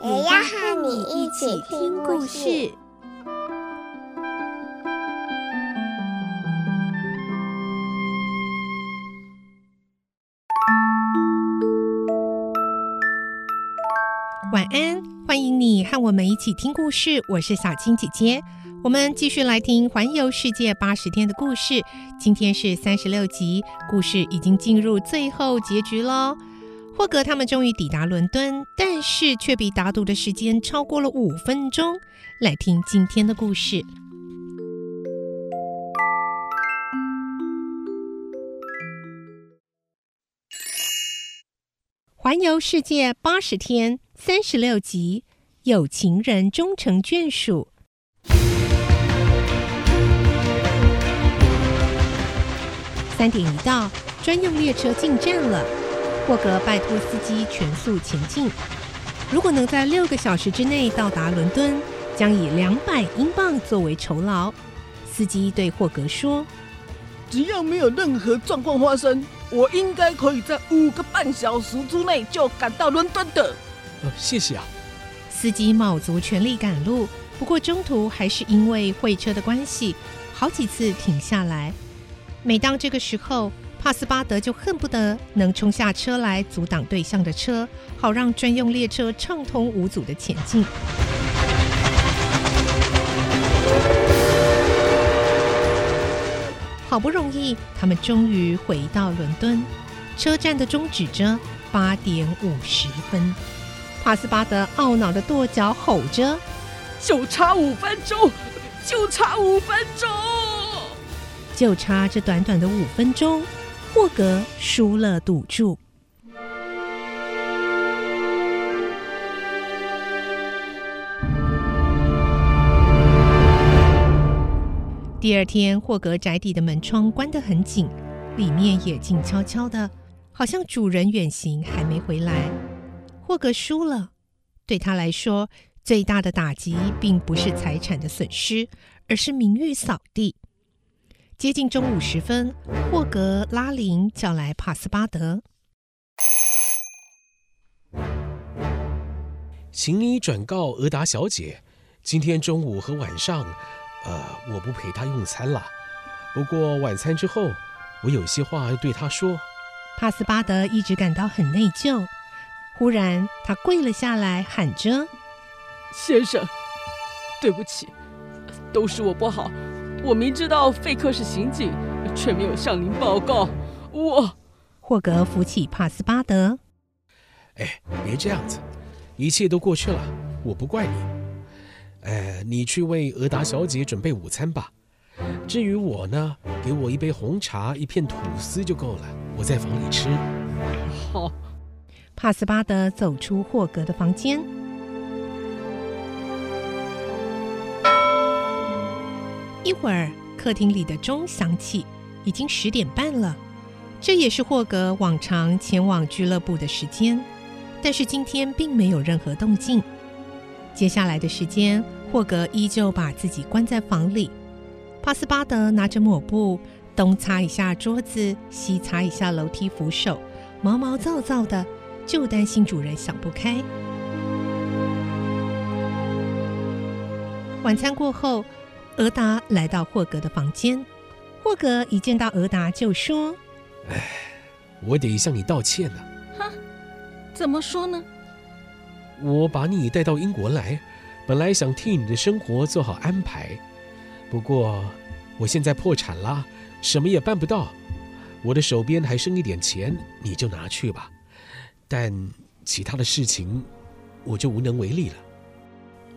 也要和你一起听故事。晚安，欢迎你和我们一起听故事。我是小青姐姐，我们继续来听《环游世界八十天》的故事。今天是三十六集，故事已经进入最后结局喽。霍格他们终于抵达伦敦，但是却比打赌的时间超过了五分钟。来听今天的故事，《环游世界八十天》。三十六集，有情人终成眷属。三点一到，专用列车进站了。霍格拜托司机全速前进。如果能在六个小时之内到达伦敦，将以两百英镑作为酬劳。司机对霍格说：“只要没有任何状况发生，我应该可以在五个半小时之内就赶到伦敦的。”呃，谢谢啊。司机卯足全力赶路，不过中途还是因为会车的关系，好几次停下来。每当这个时候，帕斯巴德就恨不得能冲下车来阻挡对向的车，好让专用列车畅通无阻的前进。好不容易，他们终于回到伦敦，车站的钟指着八点五十分。帕斯巴德懊恼的跺脚，吼着：“就差五分钟，就差五分钟，就差这短短的五分钟，霍格输了赌注。”第二天，霍格宅邸的门窗关得很紧，里面也静悄悄的，好像主人远行还没回来。霍格输了，对他来说，最大的打击并不是财产的损失，而是名誉扫地。接近中午时分，霍格拉林叫来帕斯巴德，请你转告俄达小姐，今天中午和晚上，呃，我不陪她用餐了。不过晚餐之后，我有些话要对她说。帕斯巴德一直感到很内疚。忽然，他跪了下来，喊着：“先生，对不起，都是我不好。我明知道费克是刑警，却没有向您报告。我……”霍格扶起帕斯巴德：“哎，别这样子，一切都过去了，我不怪你。哎，你去为俄达小姐准备午餐吧。至于我呢，给我一杯红茶，一片吐司就够了，我在房里吃。”好。帕斯巴德走出霍格的房间，一会儿，客厅里的钟响起，已经十点半了。这也是霍格往常前往俱乐部的时间，但是今天并没有任何动静。接下来的时间，霍格依旧把自己关在房里。帕斯巴德拿着抹布，东擦一下桌子，西擦一下楼梯扶手，毛毛躁躁的。就担心主人想不开。晚餐过后，俄达来到霍格的房间。霍格一见到俄达就说：“哎，我得向你道歉了。”“哈，怎么说呢？”“我把你带到英国来，本来想替你的生活做好安排，不过我现在破产了，什么也办不到。我的手边还剩一点钱，你就拿去吧。”但其他的事情，我就无能为力了。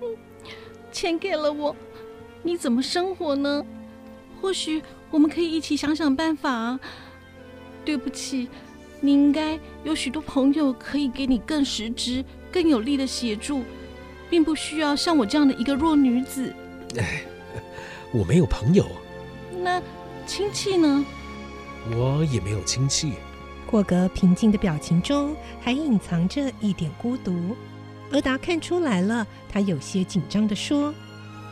嗯，钱给了我，你怎么生活呢？或许我们可以一起想想办法啊。对不起，你应该有许多朋友可以给你更实质、更有力的协助。并不需要像我这样的一个弱女子。哎，我没有朋友。那亲戚呢？我也没有亲戚。霍格平静的表情中还隐藏着一点孤独。俄达看出来了，他有些紧张的说：“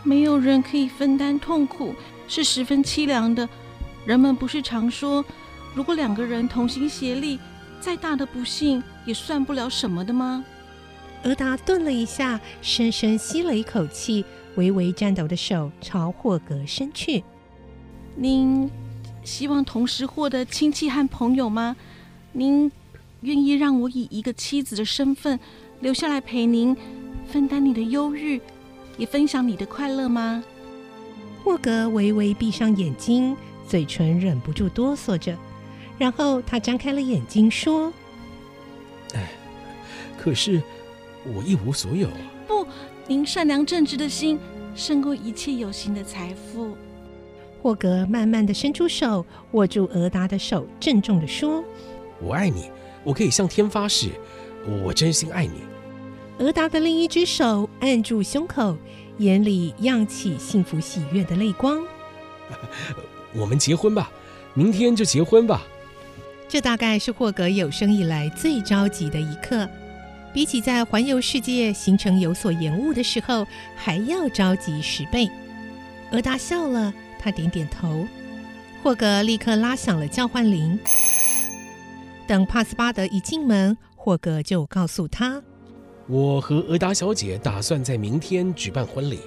没有人可以分担痛苦，是十分凄凉的。人们不是常说，如果两个人同心协力，再大的不幸也算不了什么的吗？”俄达顿了一下，深深吸了一口气，微微颤抖的手朝霍格伸去：“您希望同时获得亲戚和朋友吗？您愿意让我以一个妻子的身份？”留下来陪您，分担你的忧郁，也分享你的快乐吗？霍格微微闭上眼睛，嘴唇忍不住哆嗦着，然后他张开了眼睛说：“哎，可是我一无所有。”不，您善良正直的心胜过一切有形的财富。霍格慢慢的伸出手，握住俄达的手，郑重的说：“我爱你，我可以向天发誓。”我真心爱你。俄达的另一只手按住胸口，眼里漾起幸福喜悦的泪光。我们结婚吧，明天就结婚吧。这大概是霍格有生以来最着急的一刻，比起在环游世界行程有所延误的时候还要着急十倍。俄达笑了，他点点头。霍格立刻拉响了叫唤铃。等帕斯巴德一进门。霍格就告诉他：“我和俄达小姐打算在明天举办婚礼。”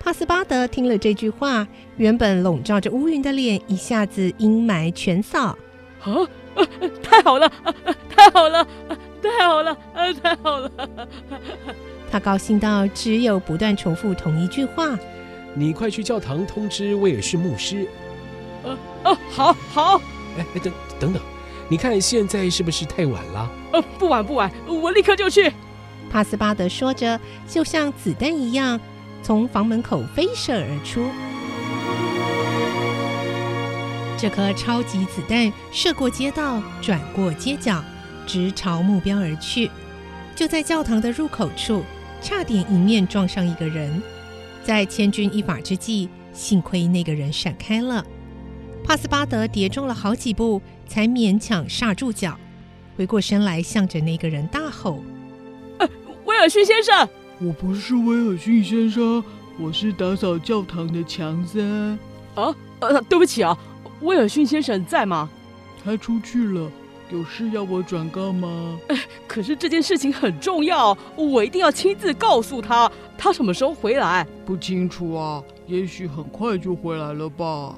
帕斯巴德听了这句话，原本笼罩着乌云的脸一下子阴霾全扫。啊，啊，太好了，啊，太好了，啊，太好了，啊，太好了！他高兴到只有不断重复同一句话：“你快去教堂通知威尔逊牧师。”啊啊，好，好。哎哎，等等等。你看现在是不是太晚了？呃，不晚不晚，我立刻就去。帕斯巴德说着，就像子弹一样从房门口飞射而出。这颗超级子弹射过街道，转过街角，直朝目标而去。就在教堂的入口处，差点迎面撞上一个人。在千钧一发之际，幸亏那个人闪开了。帕斯巴德跌撞了好几步，才勉强刹住脚，回过身来，向着那个人大吼：“，威尔逊先生，我不是威尔逊先生，我是打扫教堂的强森。啊，呃，对不起啊，威尔逊先生在吗？他出去了，有事要我转告吗？呃，可是这件事情很重要，我一定要亲自告诉他。他什么时候回来？不清楚啊，也许很快就回来了吧。”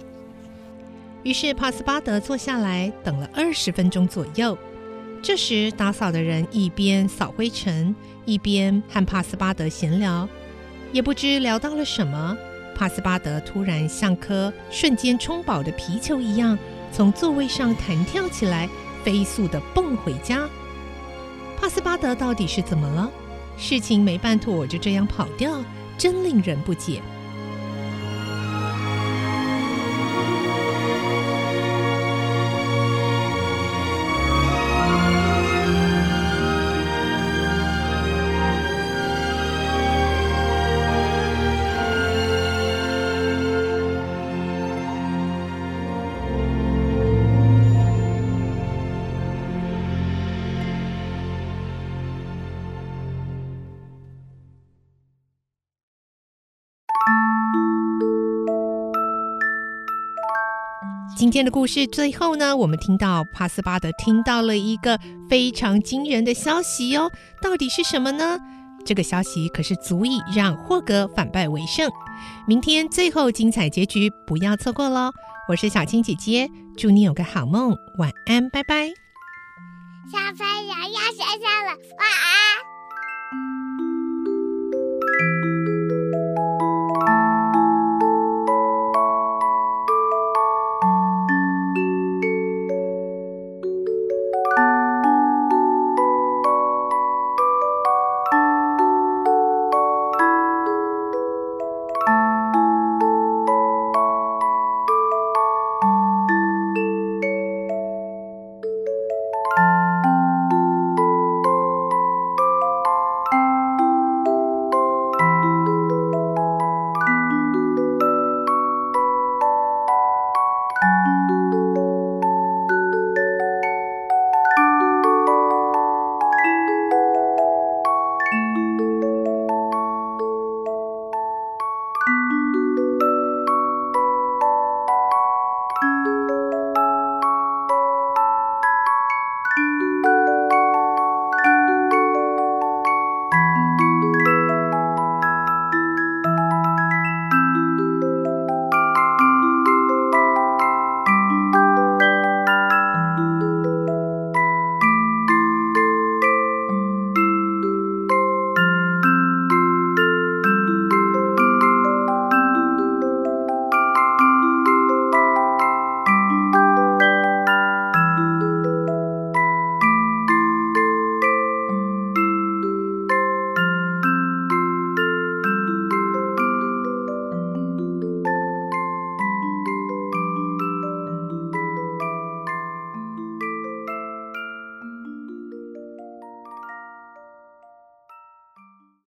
于是帕斯巴德坐下来等了二十分钟左右。这时打扫的人一边扫灰尘，一边和帕斯巴德闲聊，也不知聊到了什么。帕斯巴德突然像颗瞬间充饱的皮球一样，从座位上弹跳起来，飞速地蹦回家。帕斯巴德到底是怎么了？事情没办妥就这样跑掉，真令人不解。今天的故事最后呢，我们听到帕斯巴德听到了一个非常惊人的消息哦，到底是什么呢？这个消息可是足以让霍格反败为胜。明天最后精彩结局不要错过喽！我是小青姐姐，祝你有个好梦，晚安，拜拜。小朋友要睡觉了，晚安。